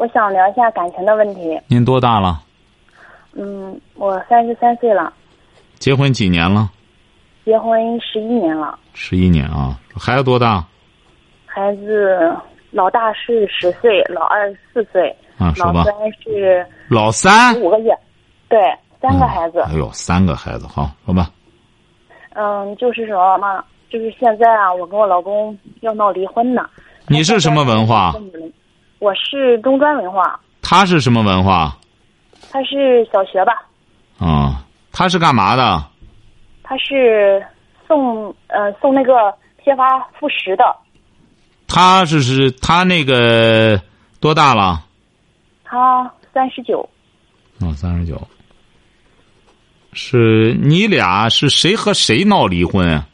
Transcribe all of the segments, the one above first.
我想聊一下感情的问题。您多大了？嗯，我三十三岁了，结婚几年了？结婚十一年了，十一年啊。孩子多大？孩子老大是十岁，老二四岁，啊。老三是老三五个月，对，三个孩子。哎呦，三个孩子，好，说吧。嗯，就是说嘛，就是现在啊，我跟我老公要闹离婚呢。你是什么文化？我是中专文化。他是什么文化？他是小学吧。啊，他是干嘛的？他是送呃送那个批发副食的。他是是，他那个多大了？他三十九。哦，三十九。是你俩是谁和谁闹离婚啊？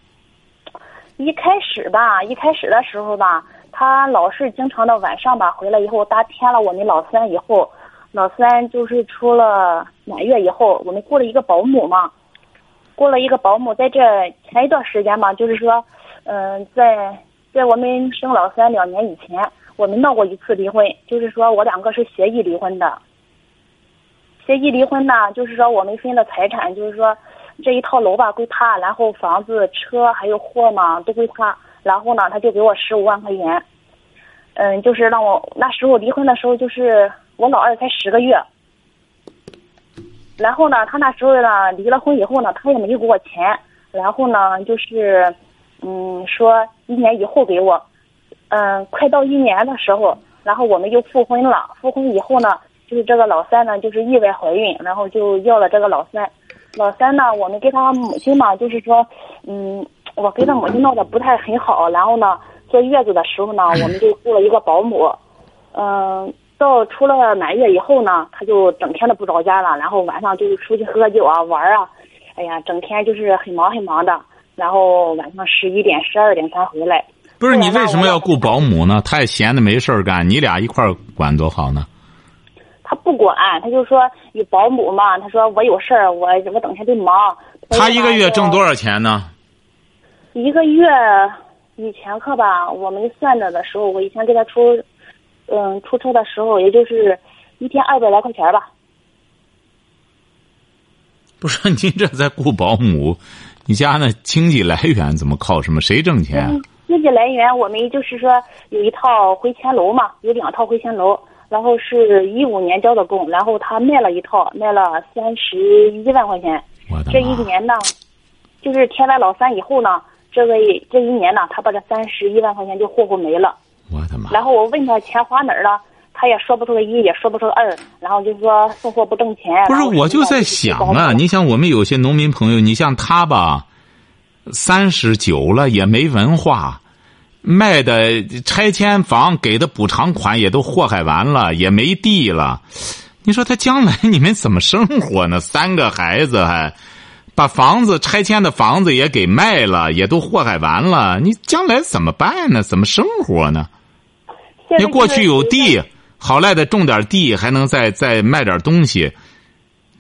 一开始吧，一开始的时候吧，他老是经常的晚上吧回来以后他添了我们老三以后，老三就是出了满月以后，我们雇了一个保姆嘛，雇了一个保姆，在这前一段时间吧，就是说，嗯，在在我们生老三两年以前，我们闹过一次离婚，就是说我两个是协议离婚的。协议离婚呢，就是说我们分的财产，就是说。这一套楼吧归他，然后房子、车还有货嘛都归他，然后呢他就给我十五万块钱，嗯，就是让我那时候离婚的时候就是我老二才十个月，然后呢他那时候呢离了婚以后呢他也没有给我钱，然后呢就是嗯说一年以后给我，嗯快到一年的时候，然后我们就复婚了，复婚以后呢就是这个老三呢就是意外怀孕，然后就要了这个老三。老三呢，我们跟他母亲嘛，就是说，嗯，我跟他母亲闹得不太很好。然后呢，坐月子的时候呢，我们就雇了一个保姆。嗯，到出了满月以后呢，他就整天的不着家了，然后晚上就出去喝酒啊、玩啊，哎呀，整天就是很忙很忙的。然后晚上十一点、十二点才回来。不是你为什么要雇保姆呢？他也闲的没事儿干，你俩一块儿管多好呢？他不管，他就说有保姆嘛。他说我有事儿，我我整天都忙。他一个月挣多少钱呢？一个月以前课吧，我们算着的时候，我以前给他出，嗯，出车的时候，也就是一天二百来块钱吧。不是 您这在雇保姆，你家那经济来源怎么靠什么？谁挣钱？经济来源，我们就是说有一套回迁楼嘛，有两套回迁楼。然后是一五年交的工，然后他卖了一套，卖了三十一万块钱。这一年呢，就是添完老三以后呢，这个这一年呢，他把这三十一万块钱就霍霍没了。我的妈！然后我问他钱花哪儿了，他也说不出个一，也说不出个二，然后就说送货不挣钱。不是，我就在想啊，你想我们有些农民朋友，你像他吧，三十九了也没文化。卖的拆迁房给的补偿款也都祸害完了，也没地了。你说他将来 你们怎么生活呢？三个孩子还把房子拆迁的房子也给卖了，也都祸害完了。你将来怎么办呢？怎么生活呢？你过去有地，好赖的种点地，还能再再卖点东西。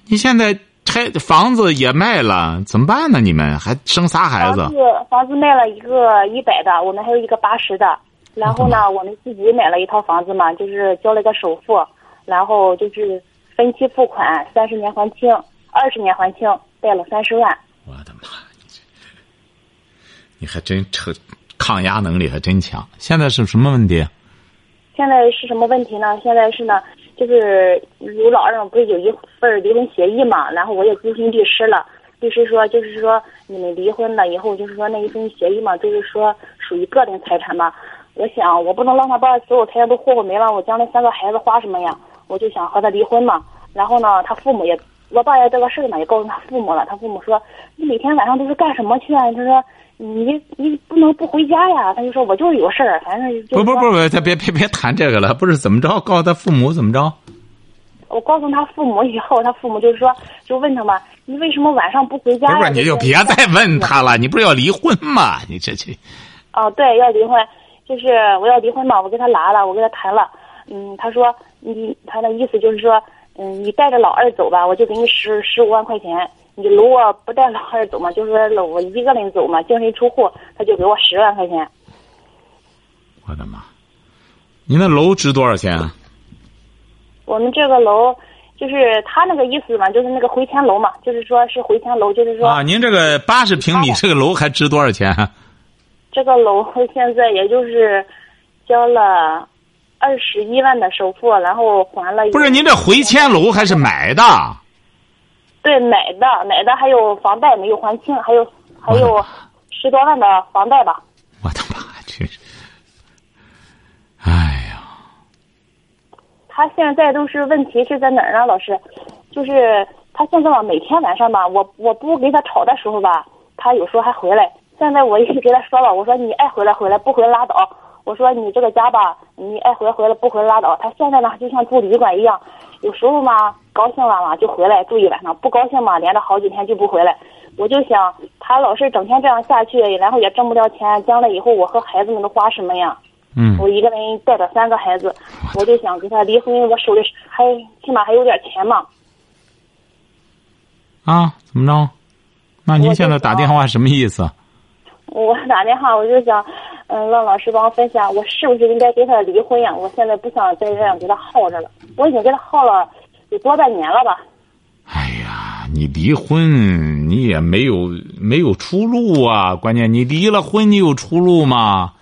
你现在。拆房子也卖了，怎么办呢？你们还生仨孩子？房子房子卖了一个一百的，我们还有一个八十的。然后呢，我们自己买了一套房子嘛，就是交了个首付，然后就是分期付款，三十年还清，二十年还清，贷了三十万。我的妈！你还真成，抗压能力还真强。现在是什么问题？现在是什么问题呢？现在是呢。就是有老二不是有一份离婚协议嘛，然后我也咨询律师了，律师说就是说你们离婚了以后，就是说那一份协议嘛，就是说属于个人财产嘛。我想我不能让他把所有财产都霍霍没了，我将来三个孩子花什么呀？我就想和他离婚嘛。然后呢，他父母也我爸也这个事儿呢，也告诉他父母了。他父母说：“你每天晚上都是干什么去啊？”他说：“你你不能不回家呀。”他就说：“我就是有事儿，反正就不不不不，他别别别谈这个了，不是怎么着？告诉他父母怎么着？我告诉他父母以后，他父母就是说，就问他嘛：“你为什么晚上不回家？”不是，你就别再问他了。你不是要离婚吗？你这这。哦，对，要离婚，就是我要离婚嘛，我跟他拿了，我跟他谈了。嗯，他说你他的意思就是说，嗯，你带着老二走吧，我就给你十十五万块钱。你如果不带老二走嘛，就是说我一个人走嘛，净身出户，他就给我十万块钱。我的妈！你那楼值多少钱？我们这个楼就是他那个意思嘛，就是那个回迁楼嘛，就是说是回迁楼，就是说啊，您这个八十平米这个楼还值多少钱？这个楼现在也就是交了二十一万的首付，然后还了。不是您这回迁楼还是买的？对，买的买的，还有房贷没有还清，还有还有十多万的房贷吧。我的妈，真是！哎呀，他现在都是问题是在哪儿呢？老师，就是他现在吧，每天晚上吧，我我不跟他吵的时候吧，他有时候还回来。现在我一直给他说了，我说你爱回来回来，不回来拉倒。我说你这个家吧，你爱回回来，不回来拉倒。他现在呢，就像住旅馆一样，有时候嘛高兴了嘛就回来住一晚上，不高兴嘛连着好几天就不回来。我就想他老是整天这样下去，然后也挣不了钱，将来以后我和孩子们都花什么呀？嗯。我一个人带着三个孩子，我就想跟他离婚，我手里还起码还有点钱嘛。啊？怎么着？那您现在打电话什么意思？我打电话，我就想，嗯，让老师帮我分享，我是不是应该跟他离婚呀？我现在不想再这样给他耗着了，我已经给他耗了有多半年了吧。哎呀，你离婚你也没有没有出路啊！关键你离了婚，你有出路吗？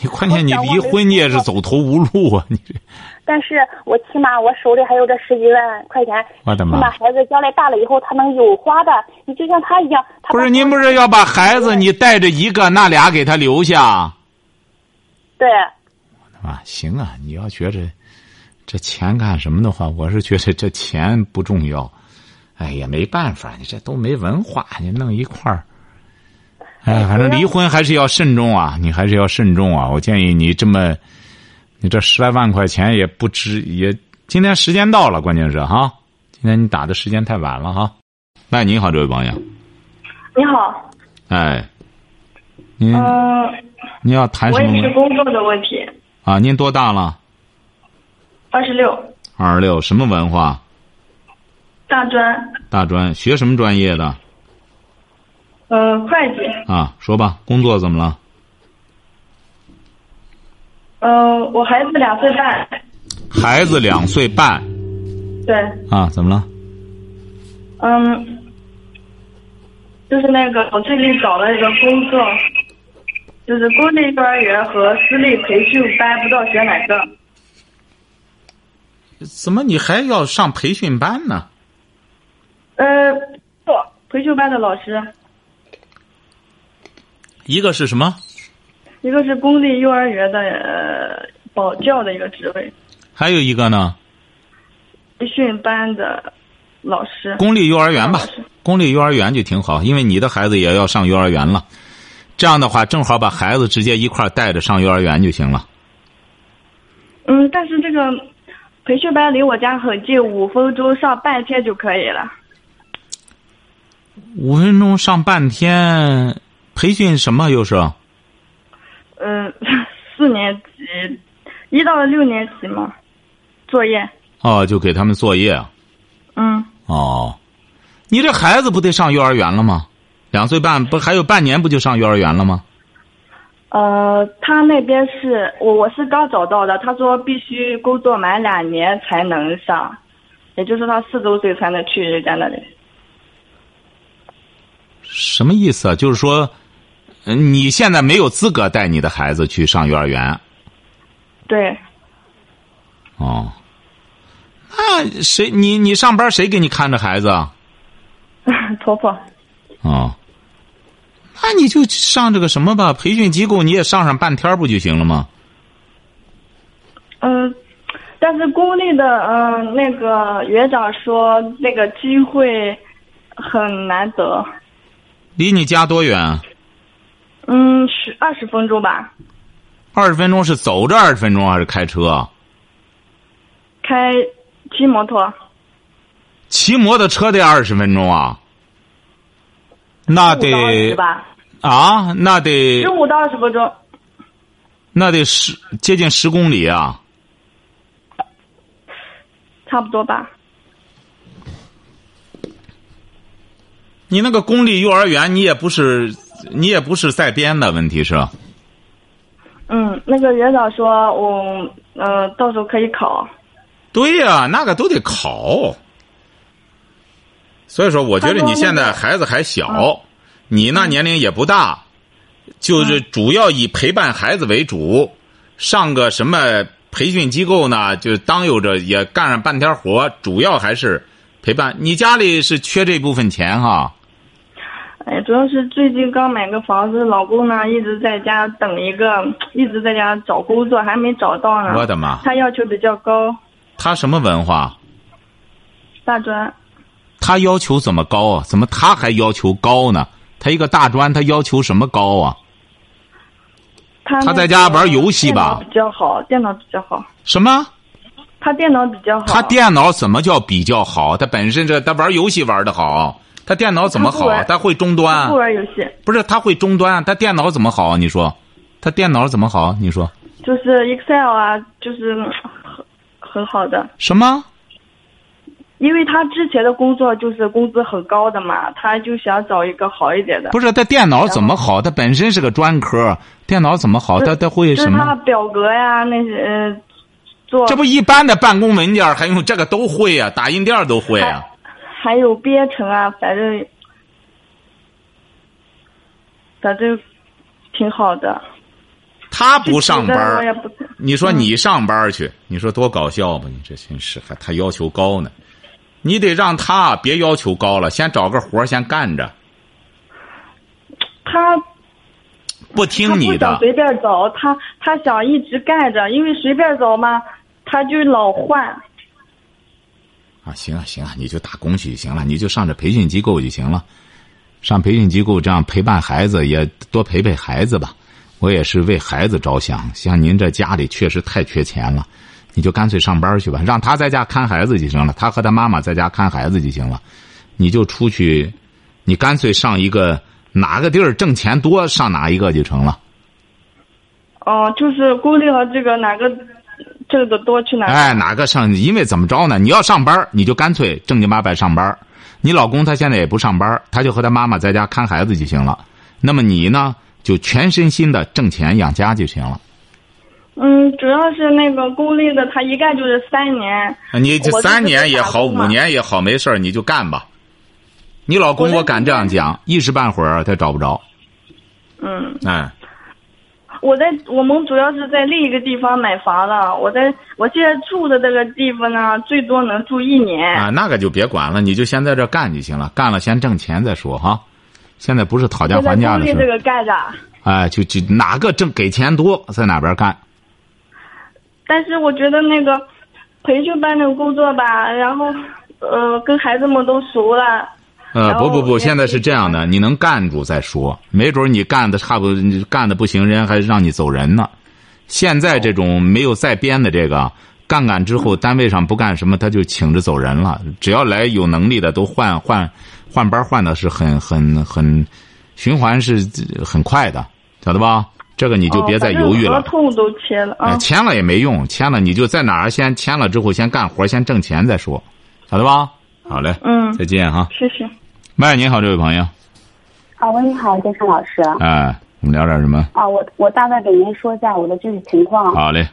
你关键你离婚，你也是走投无路啊！你这。但是我起码我手里还有这十几万块钱，我的妈！起码孩子将来大了以后他能有花的。你就像他一样，不是您不是要把孩子你带着一个那俩给他留下？对。啊，行啊！你要觉着这钱干什么的话，我是觉得这钱不重要。哎呀，没办法，你这都没文化，你弄一块儿。哎，反正离婚还是要慎重啊！你还是要慎重啊！我建议你这么。你这十来万块钱也不值，也今天时间到了，关键是哈，今天你打的时间太晚了哈。喂，你好，这位朋友。你好。哎。您。嗯。你要谈什么？我也是工作的问题。啊，您多大了？二十六。二十六，什么文化？大专。大专，学什么专业的？嗯，会计。啊，说吧，工作怎么了？嗯，我孩子两岁半。孩子两岁半。对。啊，怎么了？嗯，就是那个，我最近找了一个工作，就是公立幼儿园和私立培训班，不知道选哪个。怎么你还要上培训班呢？呃，不，培训班的老师。一个是什么？一个是公立幼儿园的呃保教的一个职位，还有一个呢，培训班的老师。公立幼儿园吧，公立幼儿园就挺好，因为你的孩子也要上幼儿园了，这样的话正好把孩子直接一块带着上幼儿园就行了。嗯，但是这个培训班离我家很近，五分钟上半天就可以了。五分钟上半天，培训什么又是？嗯，四年级，一到六年级嘛，作业。哦，就给他们作业。嗯。哦，你这孩子不得上幼儿园了吗？两岁半不还有半年不就上幼儿园了吗？呃，他那边是我我是刚找到的，他说必须工作满两年才能上，也就是他四周岁才能去人家那里。什么意思啊？就是说。你现在没有资格带你的孩子去上幼儿园。对。哦。那谁？你你上班谁给你看着孩子？婆婆。哦。那你就上这个什么吧，培训机构你也上上半天不就行了吗？嗯，但但是公立的，嗯、那个园长说那个机会很难得，离你家多远？嗯，十二十分钟吧，二十分钟是走着二十分钟还是开车？开骑摩托，骑摩托车得二十分钟啊？那得，啊，那得十五到二十分钟，那得十接近十公里啊！差不多吧。你那个公立幼儿园，你也不是你也不是在编的，问题是，嗯，那个园长说我，呃，到时候可以考。对呀、那个都得考。所以说，我觉得你现在孩子还小，你那年龄也不大，就是主要以陪伴孩子为主，上个什么培训机构呢？就当有着也干上半天活，主要还是陪伴。你家里是缺这部分钱哈？哎，主要是最近刚买个房子，老公呢一直在家等一个，一直在家找工作，还没找到呢。我的妈！他要求比较高，他什么文化？大专。他要求怎么高啊？怎么他还要求高呢？他一个大专，他要求什么高啊？他他在家玩游戏吧电脑比较好，电脑比较好。什么？他电脑比较好。他电脑怎么叫比较好？他本身这他玩游戏玩的好，他电脑怎么好？他他会终端不？玩游戏，不是，他会终端，他电脑怎么好？你说，他电脑怎么好？你说就是 Excel 啊，就是嗯很很好的。什么？因为他之前的工作就是工资很高的嘛，他就想找一个好一点的。不是，他电脑怎么好？他本身是个专科，电脑怎么好？他他会什么？表格呀那些呃做，这不一般的办公文件还用这个都会呀、打印店都会啊。还有编程啊，反正反正挺好的。他不上班儿你说你上班去，你说多搞笑吧？你这真是还他要求高呢，你得让他别要求高了，先找个活儿先干着，他不听你的。想随便找，他他想一直干着，因为随便找嘛，他就老换。啊，行啊行啊，你就打工去就行了，你就上这培训机构就行了，上培训机构这样陪伴孩子，也多陪陪孩子吧。我也是为孩子着想，像您这家里确实太缺钱了，你就干脆上班去吧，让他在家看孩子就行了，他和他妈妈在家看孩子就行了，你就出去，你干脆上一个哪个地儿挣钱多，上哪一个就成了。哦、就是公立和这个哪个挣得多去哪个。哎，哪个上？因为怎么着呢？你要上班，你就干脆正经八百上班。你老公他现在也不上班，他就和他妈妈在家看孩子就行了。那么你呢，就全身心的挣钱养家就行了。嗯，主要是那个公立的，他一干就是三年。你这三年也好，五年也好，没事儿你就干吧。你老公我敢这样讲，一时半会儿他找不着。嗯，哎，我在我们主要是在另一个地方买房了。我在我现在住的这个地方呢，最多能住一年。啊，那个就别管了，你就先在这干就行了，干了先挣钱再说哈。现在不是讨价还价的事儿，公立这个干着，哎，就就哪个挣给钱多，在哪边干。但是我觉得那个培训班的工作吧，然后呃跟孩子们都熟了。呃，不不不，现在是这样的，你能干住再说，没准你干的差不多，你干的不行，人家还让你走人呢。现在这种没有再编的这个，干干之后单位上不干什么，他就请着走人了。只要来有能力的，都换换换班换的是很很很循环是很快的，晓得吧？这个你就别再犹豫了哦、反正合。同都签了。签了也没用，签了你就在哪儿先签了之后先干活，先挣钱再说，晓得吧？好嘞，嗯，再见哈。谢谢。喂，你好，这位朋友，啊，喂，你好，金山老师。哎，我们聊点什么？啊，我我大概给您说一下我的具体情况。好嘞，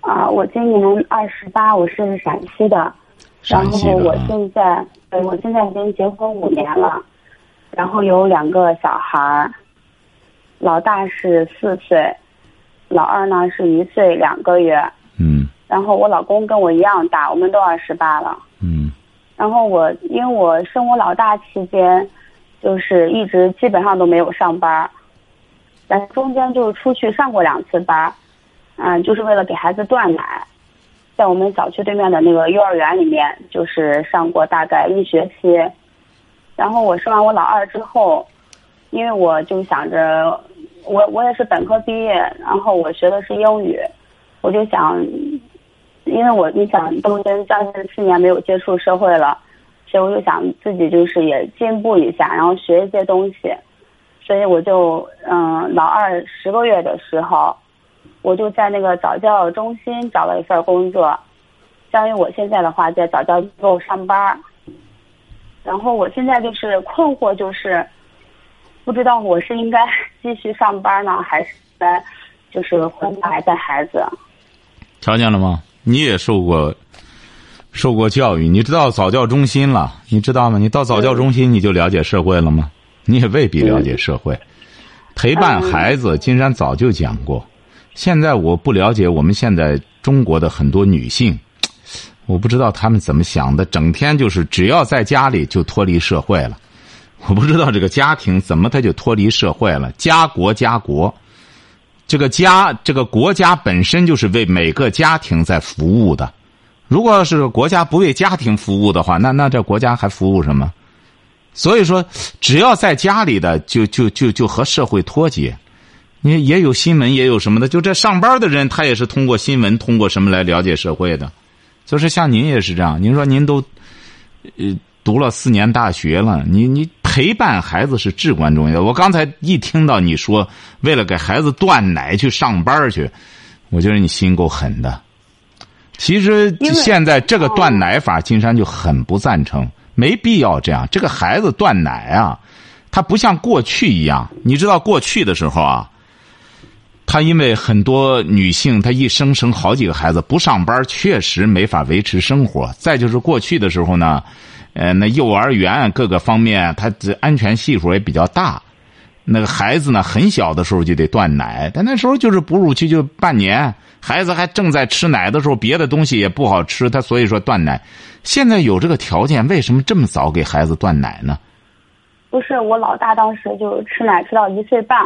啊，我今年二十八，我是陕西的，然陕西后我现在，对我现在已经结婚五年了，然后有两个小孩儿，老大是四岁，老二呢是一岁两个月，嗯然后我老公跟我一样大，我们都二十八了。嗯然后我因为我生我老大期间，就是一直基本上都没有上班，但中间就是出去上过两次班儿，嗯、就是为了给孩子断奶。在我们小区对面的那个幼儿园里面，就是上过大概一学期。然后我生完我老二之后，因为我就想着，我我也是本科毕业，然后我学的是英语，我就想，因为我你想都已经将近四年没有接触社会了，所以我就想自己就是也进步一下，然后学一些东西。所以我就嗯，老二十个月的时候，我就在那个早教中心找了一份工作，相当于我现在的话在早教机构上班。然后我现在就是困惑，就是不知道我是应该继续上班呢，还是该就是回来带孩子。瞧见了吗？你也受过受过教育，你知道早教中心了，你知道吗？你到早教中心你就了解社会了吗？你也未必了解社会。陪伴孩子，金山早就讲过。现在我不了解我们现在中国的很多女性。我不知道她们怎么想的，整天就是只要在家里就脱离社会了。我不知道这个家庭怎么他就脱离社会了。家国家国，这个家这个国家本身就是为每个家庭在服务的。如果是国家不为家庭服务的话，那那这国家还服务什么？所以说，只要在家里的就就就就和社会脱节。你也有新闻，也有什么的，就这上班的人，他也是通过新闻，通过什么来了解社会的。就是像您也是这样，您说您都，呃，读了四年大学了，你你陪伴孩子是至关重要的。我刚才一听到你说为了给孩子断奶去上班去，我觉得你心够狠的。其实现在这个断奶法，金山就很不赞成，没必要这样。这个孩子断奶啊，他不像过去一样，你知道过去的时候啊。她因为很多女性，她一生生好几个孩子，不上班确实没法维持生活。再就是过去的时候呢，呃，那幼儿园各个方面，它这安全系数也比较大。那个孩子呢，很小的时候就得断奶，但那时候就是哺乳期就半年，孩子还正在吃奶的时候，别的东西也不好吃，他所以说断奶。现在有这个条件，为什么这么早给孩子断奶呢？不是我老大当时就吃奶吃到一岁半。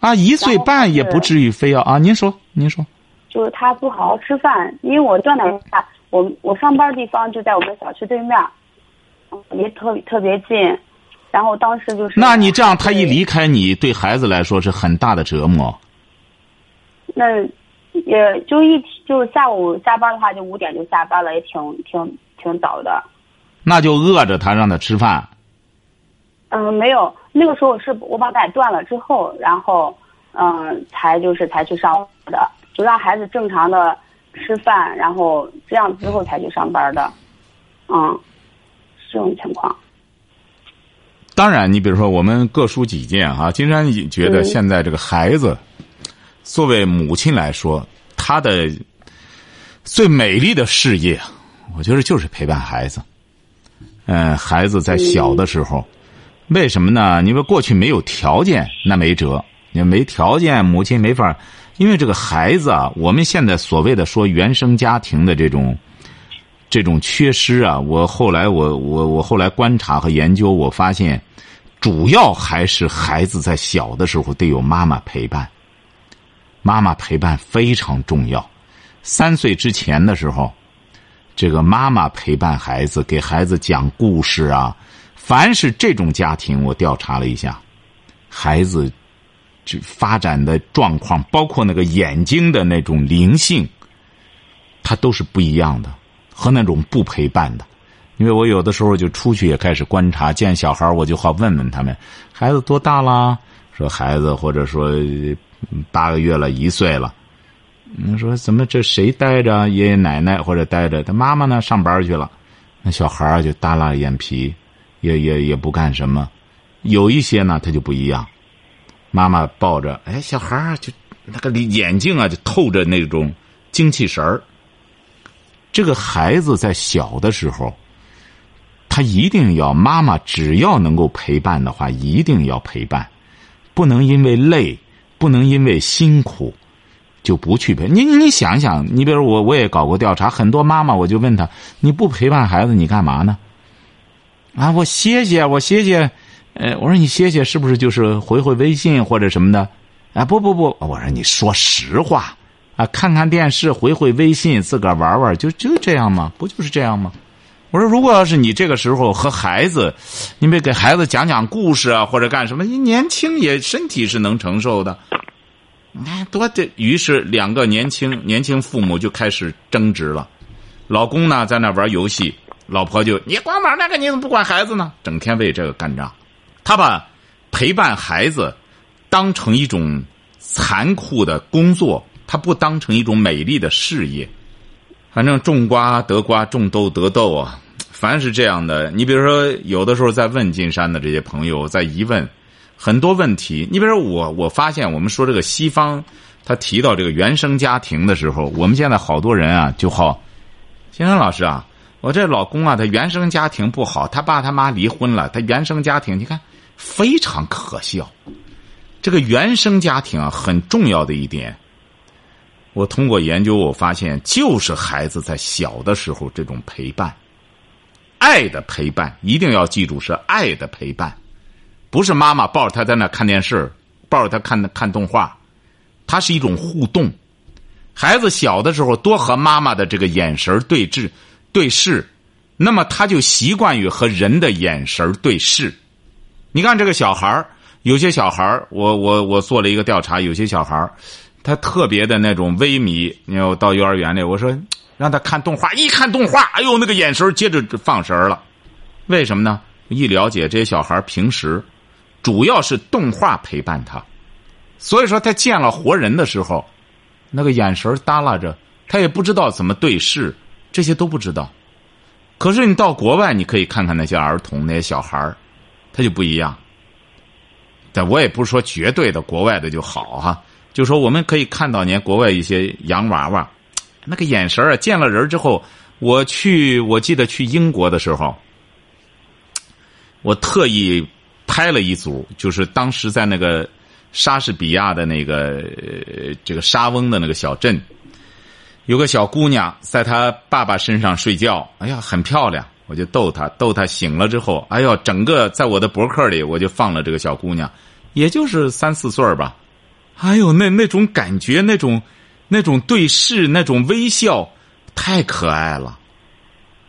啊，一岁半也不至于非要啊！您说，您说，就是他不好好吃饭，因为我断奶下，我我上班地方就在我们小区对面，离特特别近，然后当时就是。那你这样，他一离开你，对孩子来说是很大的折磨。那也就一就是下午下班的话，就五点就下班了，也挺挺挺早的。那就饿着他，让他吃饭。嗯，没有，那个时候是我把奶断了之后，然后，嗯，才就是才去上的，就让孩子正常的吃饭，然后这样之后才去上班的，嗯，这种情况。当然，你比如说我们各抒己见哈，金山觉得现在这个孩子，作为母亲来说，她的最美丽的事业，我觉得就是陪伴孩子。嗯，孩子在小的时候。为什么呢？因为过去没有条件，那没辙。你没条件，母亲没法因为这个孩子啊，我们现在所谓的说原生家庭的这种这种缺失啊，我后来我我我后来观察和研究，我发现主要还是孩子在小的时候得有妈妈陪伴，妈妈陪伴非常重要。三岁之前的时候，这个妈妈陪伴孩子，给孩子讲故事啊。凡是这种家庭，我调查了一下，孩子就发展的状况，包括那个眼睛的那种灵性，它都是不一样的，和那种不陪伴的。因为我有的时候就出去也开始观察，见小孩我就好问问他们，孩子多大了？说孩子或者说八个月了，一岁了。你说怎么这谁带着爷爷奶奶或者带着他妈妈呢？上班去了，那小孩就耷拉眼皮。也也也不干什么，有一些呢，他就不一样。妈妈抱着，哎，小孩就那个眼睛啊，就透着那种精气神儿。这个孩子在小的时候，他一定要妈妈只要能够陪伴的话，一定要陪伴，不能因为累，不能因为辛苦就不去陪。你你想想，你比如我我也搞过调查，很多妈妈我就问他，你不陪伴孩子，你干嘛呢？啊，我歇歇，我歇歇，呃，我说你歇歇是不是就是回回微信或者什么的？啊，不不不，我说你说实话，啊，看看电视，回回微信，自个儿玩玩，就就这样吗？不就是这样吗？我说，如果要是你这个时候和孩子，你没给孩子讲讲故事啊，或者干什么？你年轻也身体是能承受的。你看多这，于是两个年轻年轻父母就开始争执了。老公呢在那玩游戏，老婆就你光玩那个，你怎么不管孩子呢？整天为这个干仗。他把陪伴孩子当成一种残酷的工作，他不当成一种美丽的事业。反正种瓜得瓜，种豆得豆啊。凡是这样的，你比如说，有的时候在问金山的这些朋友，在疑问很多问题。你比如说，我我发现，我们说这个西方，他提到这个原生家庭的时候，我们现在好多人啊，就好，金山老师啊，我这老公啊，他原生家庭不好，他爸他妈离婚了，他原生家庭，你看非常可笑。这个原生家庭啊，很重要的一点，我通过研究，我发现就是孩子在小的时候这种陪伴。爱的陪伴一定要记住是爱的陪伴，不是妈妈抱着他在那看电视，抱着他看看动画，它是一种互动。孩子小的时候多和妈妈的这个眼神对峙、对视，那么他就习惯于和人的眼神对视。你看这个小孩有些小孩我我我做了一个调查，有些小孩他特别的那种微迷。你看我到幼儿园里，我说。让他看动画，一看动画，哎呦，那个眼神接着放神了。为什么呢？一了解这些小孩平时主要是动画陪伴他，所以说他见了活人的时候，那个眼神耷拉着，他也不知道怎么对视，这些都不知道。可是你到国外，你可以看看那些儿童、那些小孩他就不一样。但我也不是说绝对的国外的就好哈，就说我们可以看到年国外一些洋娃娃。那个眼神啊，见了人之后，我去，我记得去英国的时候，我特意拍了一组，就是当时在那个莎士比亚的那个这个沙翁的那个小镇，有个小姑娘在她爸爸身上睡觉，哎呀，很漂亮，我就逗她，逗她醒了之后，哎呦，整个在我的博客里我就放了这个小姑娘，也就是三四岁吧，哎呦，那那种感觉，那种。那种对视，那种微笑，太可爱了。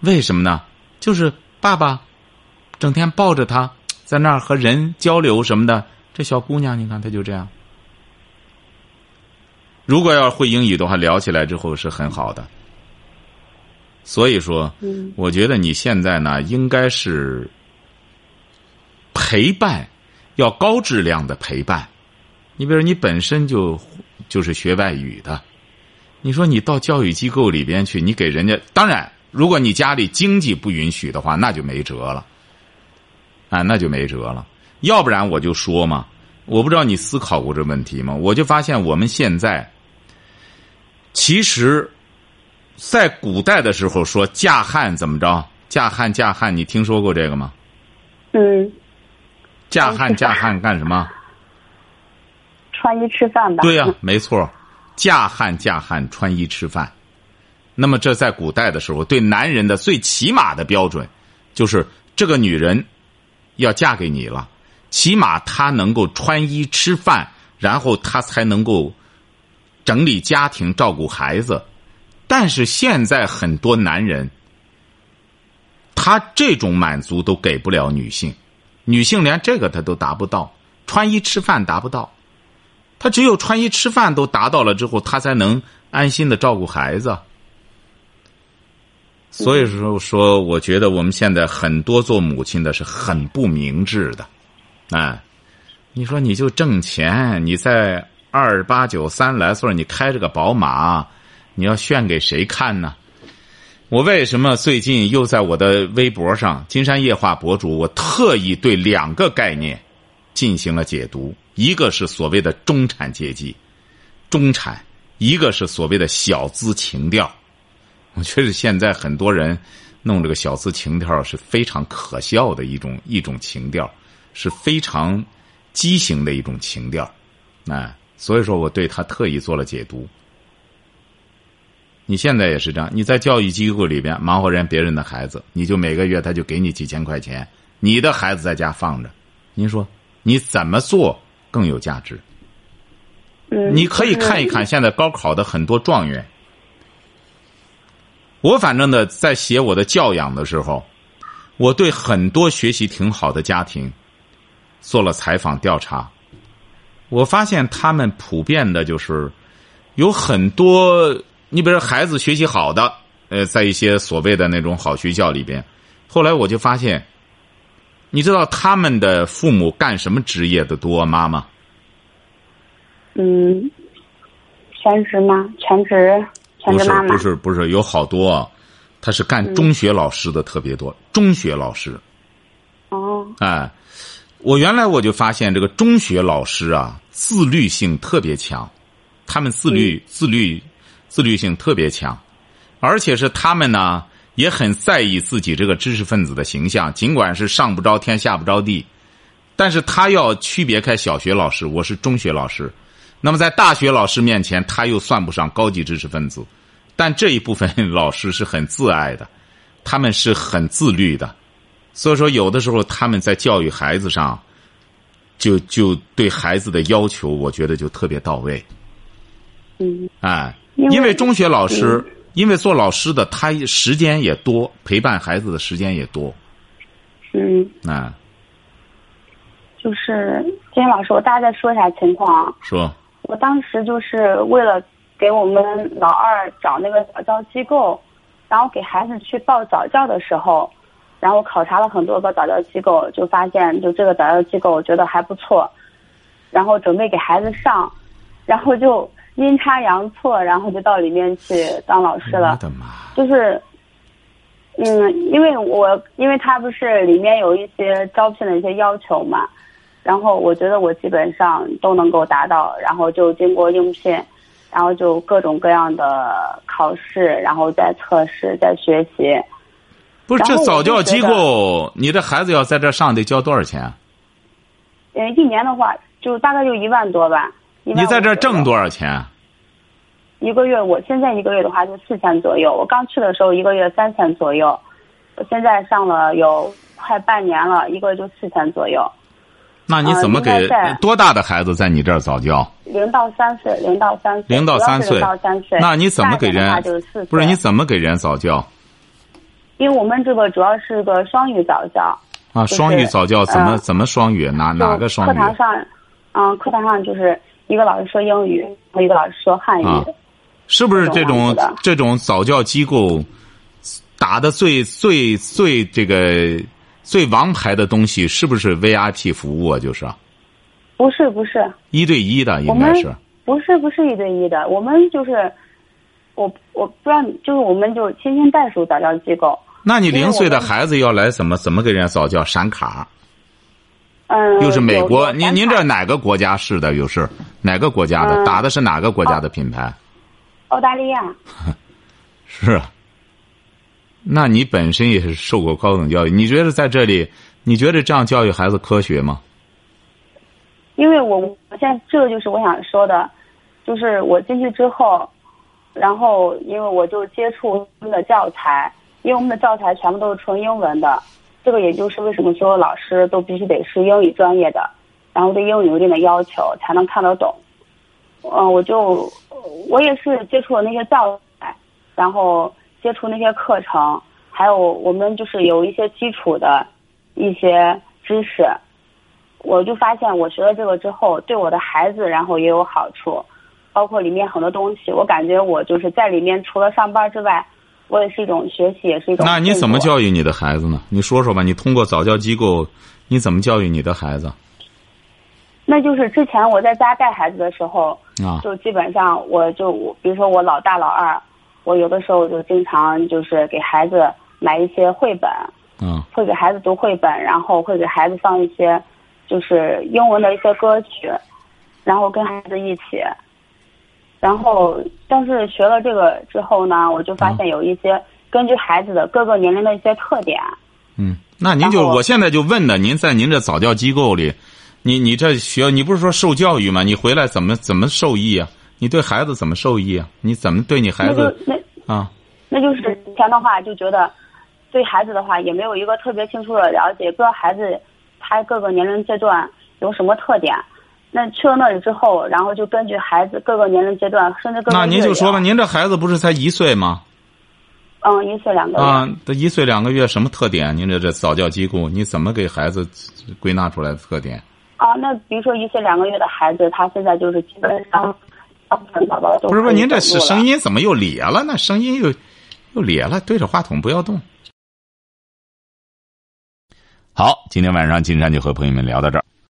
为什么呢？就是爸爸整天抱着她，在那儿和人交流什么的。这小姑娘，你看，她就这样。如果要会英语的话，聊起来之后是很好的。所以说，我觉得你现在呢，应该是陪伴，要高质量的陪伴。你比如你本身就。就是学外语的，你说你到教育机构里边去，你给人家当然，如果你家里经济不允许的话，那就没辙了，啊，那就没辙了。要不然我就说嘛，我不知道你思考过这问题吗？我就发现我们现在，其实，在古代的时候说嫁汉怎么着？嫁汉嫁汉，你听说过这个吗？嗯。嫁汉嫁汉干什么？穿衣吃饭吧。对呀，没错，嫁汉嫁汉穿衣吃饭。那么这在古代的时候，对男人的最起码的标准，就是这个女人要嫁给你了，起码她能够穿衣吃饭，然后她才能够整理家庭、照顾孩子。但是现在很多男人，他这种满足都给不了女性，女性连这个她都达不到，穿衣吃饭达不到。他只有穿衣吃饭都达到了之后，他才能安心的照顾孩子。所以说，说我觉得我们现在很多做母亲的是很不明智的，哎，你说你就挣钱，你在二八九三来岁，你开着个宝马，你要炫给谁看呢？我为什么最近又在我的微博上，金山夜话博主，我特意对两个概念进行了解读。一个是所谓的中产阶级，中产；一个是所谓的小资情调。我觉得现在很多人弄这个小资情调是非常可笑的一种一种情调，是非常畸形的一种情调。哎，所以说我对他特意做了解读。你现在也是这样，你在教育机构里边忙活人别人的孩子，你就每个月他就给你几千块钱，你的孩子在家放着，您说你怎么做？更有价值。嗯，你可以看一看现在高考的很多状元。我反正呢，在写我的教养的时候，我对很多学习挺好的家庭做了采访调查。我发现他们普遍的就是有很多，你比如说孩子学习好的，呃，在一些所谓的那种好学校里边，后来我就发现，你知道他们的父母干什么职业的多？妈妈，嗯，全职吗？全职，全不是职妈妈。不是不是，有好多，他是干中学老师的特别多，中学老师，哦，哎，我原来我就发现这个中学老师啊，自律性特别强，他们自律、自律自律性特别强，而且是他们呢也很在意自己这个知识分子的形象，尽管是上不着天下不着地，但是他要区别开小学老师，我是中学老师，那么在大学老师面前，他又算不上高级知识分子，但这一部分老师是很自爱的，他们是很自律的。所以说，有的时候他们在教育孩子上，就就对孩子的要求，我觉得就特别到位。嗯，哎，因为因为中学老师，因为做老师的他时间也多，陪伴孩子的时间也多。嗯，啊，就是金老师，我大概说一下情况啊。说我当时就是为了给我们老二找那个早教机构，然后给孩子去报早教的时候，然后考察了很多个早教机构，就发现就这个早教机构我觉得还不错，然后准备给孩子上，然后就阴差阳错，然后就到里面去当老师了我。的妈！就是，嗯，因为我因为他不是里面有一些招聘的一些要求嘛，然后我觉得我基本上都能够达到，然后就经过应聘，然后就各种各样的考试，然后再测试，再学习。不是这早教机构，你的孩子要在这上得交多少钱？啊嗯，一年的话就大概就一万多吧。1万你在这五左右挣多少钱？一个月，我现在一个月的话就四千左右。我刚去的时候一个月三千左右，我现在上了有快半年了，一个月就四千左右。那你怎么给多大的孩子在你这儿早教？零到三岁，零到三岁，零到三岁到三岁。那你怎么给人是？不是你怎么给人早教因为我们这个主要是个双语早教，啊？双语早教怎么呃怎么双语？哪哪个双语？课堂上，嗯，课堂上就是一个老师说英语，和一个老师说汉语。啊是不是这这种这种早教机构打的最最最这个最王牌的东西？是不是 VIP 服务啊？就是不是不是，一对一的，应该是。不是不是一对一的，我们就是，我我不知道你，就是我们就是亲亲代属早教机构。那你零岁的孩子要来怎么怎么给人家早教？闪卡，嗯，又是美国，您您这哪个国家是的？又是哪个国家的？嗯打的是哪个国家的品牌？澳大利亚，是啊。那你本身也是受过高等教育，你觉得在这里，你觉得这样教育孩子科学吗？因为我我现在这个就是我想说的，就是我进去之后，然后因为我就接触我们的教材，因为我们的教材全部都是纯英文的，这个也就是为什么所有老师都必须得是英语专业的，然后对英语有一定的要求才能看得懂。嗯，我就我也是接触了那些教材，然后接触那些课程，还有我们就是有一些基础的一些知识。我就发现我学了这个之后，对我的孩子然后也有好处，包括里面很多东西，我感觉我就是在里面除了上班之外，我也是一种学习，也是一种。那你怎么？教育你的孩子呢？你说说吧，你通过早教机构，你怎么教育你的孩子？那就是之前我在家带孩子的时候，啊，就基本上我就比如说我老大老二，我有的时候就经常就是给孩子买一些绘本，嗯会给孩子读绘本，然后会给孩子放一些就是英文的一些歌曲，然后跟孩子一起。然后，但是学了这个之后呢，我就发现有一些根据孩子的各个年龄的一些特点。嗯，那您就我现在就问呢，您在您这早教机构里，你你这学你不是说受教育吗？你回来怎么怎么受益啊？你对孩子怎么受益啊？你怎么对你孩子那啊？那就是之前的话就觉得，对孩子的话也没有一个特别清楚的了解，不知道孩子他各个年龄阶段有什么特点。那去了那里之后，然后就根据孩子各个年龄阶段，甚至各个那您就说吧，您这孩子不是才一岁吗？嗯，一岁两个月。啊，这一岁两个月什么特点？您这这早教机构，你怎么给孩子归纳出来的特点？啊，那比如说一岁两个月的孩子，他现在就是基本上，大部分宝宝都不是不是，您这是声音。音怎么又咧了呢？声音又又咧了，对着话筒不要动。好，今天晚上金山就和朋友们聊到这儿。